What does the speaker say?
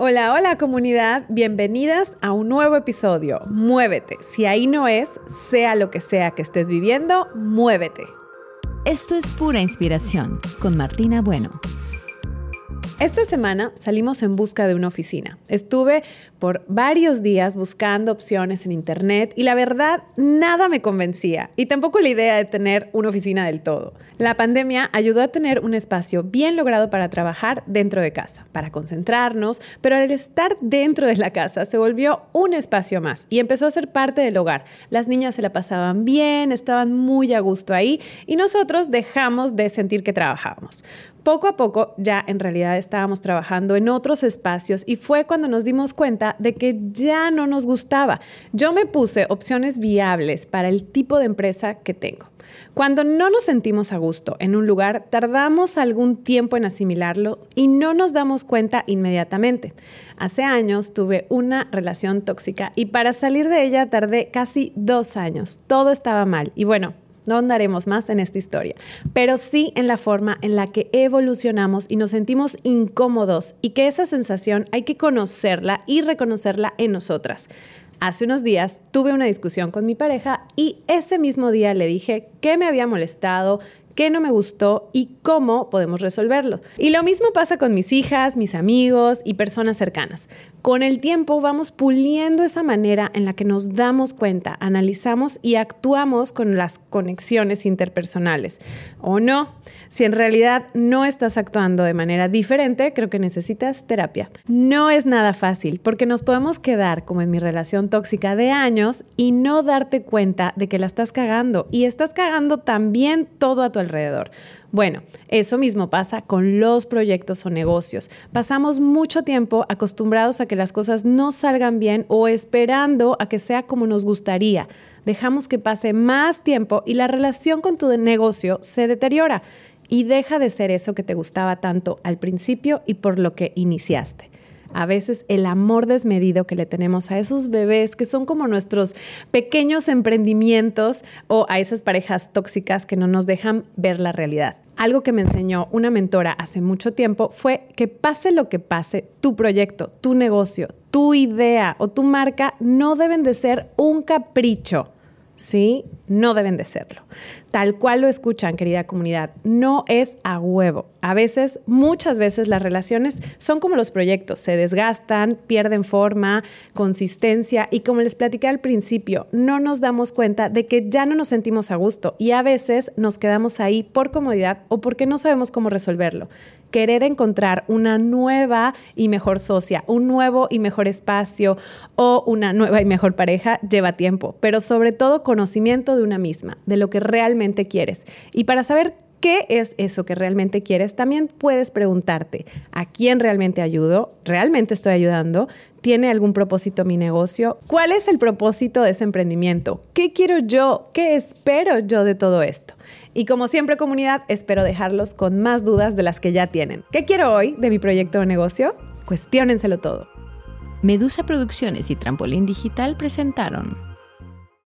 Hola, hola comunidad, bienvenidas a un nuevo episodio. Muévete, si ahí no es, sea lo que sea que estés viviendo, muévete. Esto es pura inspiración con Martina Bueno. Esta semana salimos en busca de una oficina. Estuve por varios días buscando opciones en internet y la verdad nada me convencía y tampoco la idea de tener una oficina del todo. La pandemia ayudó a tener un espacio bien logrado para trabajar dentro de casa, para concentrarnos, pero al estar dentro de la casa se volvió un espacio más y empezó a ser parte del hogar. Las niñas se la pasaban bien, estaban muy a gusto ahí y nosotros dejamos de sentir que trabajábamos poco a poco ya en realidad estábamos trabajando en otros espacios y fue cuando nos dimos cuenta de que ya no nos gustaba. Yo me puse opciones viables para el tipo de empresa que tengo. Cuando no nos sentimos a gusto en un lugar, tardamos algún tiempo en asimilarlo y no nos damos cuenta inmediatamente. Hace años tuve una relación tóxica y para salir de ella tardé casi dos años. Todo estaba mal y bueno, no andaremos más en esta historia, pero sí en la forma en la que evolucionamos y nos sentimos incómodos y que esa sensación hay que conocerla y reconocerla en nosotras. Hace unos días tuve una discusión con mi pareja y ese mismo día le dije qué me había molestado, qué no me gustó y cómo podemos resolverlo. Y lo mismo pasa con mis hijas, mis amigos y personas cercanas. Con el tiempo vamos puliendo esa manera en la que nos damos cuenta, analizamos y actuamos con las conexiones interpersonales. ¿O no? Si en realidad no estás actuando de manera diferente, creo que necesitas terapia. No es nada fácil porque nos podemos quedar como en mi relación tóxica de años y no darte cuenta de que la estás cagando y estás cagando también todo a tu alrededor. Bueno, eso mismo pasa con los proyectos o negocios. Pasamos mucho tiempo acostumbrados a que las cosas no salgan bien o esperando a que sea como nos gustaría. Dejamos que pase más tiempo y la relación con tu negocio se deteriora y deja de ser eso que te gustaba tanto al principio y por lo que iniciaste. A veces el amor desmedido que le tenemos a esos bebés que son como nuestros pequeños emprendimientos o a esas parejas tóxicas que no nos dejan ver la realidad. Algo que me enseñó una mentora hace mucho tiempo fue que pase lo que pase, tu proyecto, tu negocio, tu idea o tu marca no deben de ser un capricho ¿sí? No deben de serlo. Tal cual lo escuchan, querida comunidad, no es a huevo. A veces, muchas veces las relaciones son como los proyectos, se desgastan, pierden forma, consistencia y como les platicé al principio, no nos damos cuenta de que ya no nos sentimos a gusto y a veces nos quedamos ahí por comodidad o porque no sabemos cómo resolverlo querer encontrar una nueva y mejor socia, un nuevo y mejor espacio o una nueva y mejor pareja lleva tiempo, pero sobre todo conocimiento de una misma, de lo que quieres. Y para saber qué es eso que realmente quieres, también puedes preguntarte, ¿a quién realmente ayudo? ¿Realmente estoy ayudando? ¿Tiene algún propósito mi negocio? ¿Cuál es el propósito de ese emprendimiento? ¿Qué quiero yo? ¿Qué espero yo de todo esto? Y como siempre comunidad, espero dejarlos con más dudas de las que ya tienen. ¿Qué quiero hoy de mi proyecto de negocio? Cuestiónenselo todo. Medusa Producciones y Trampolín Digital presentaron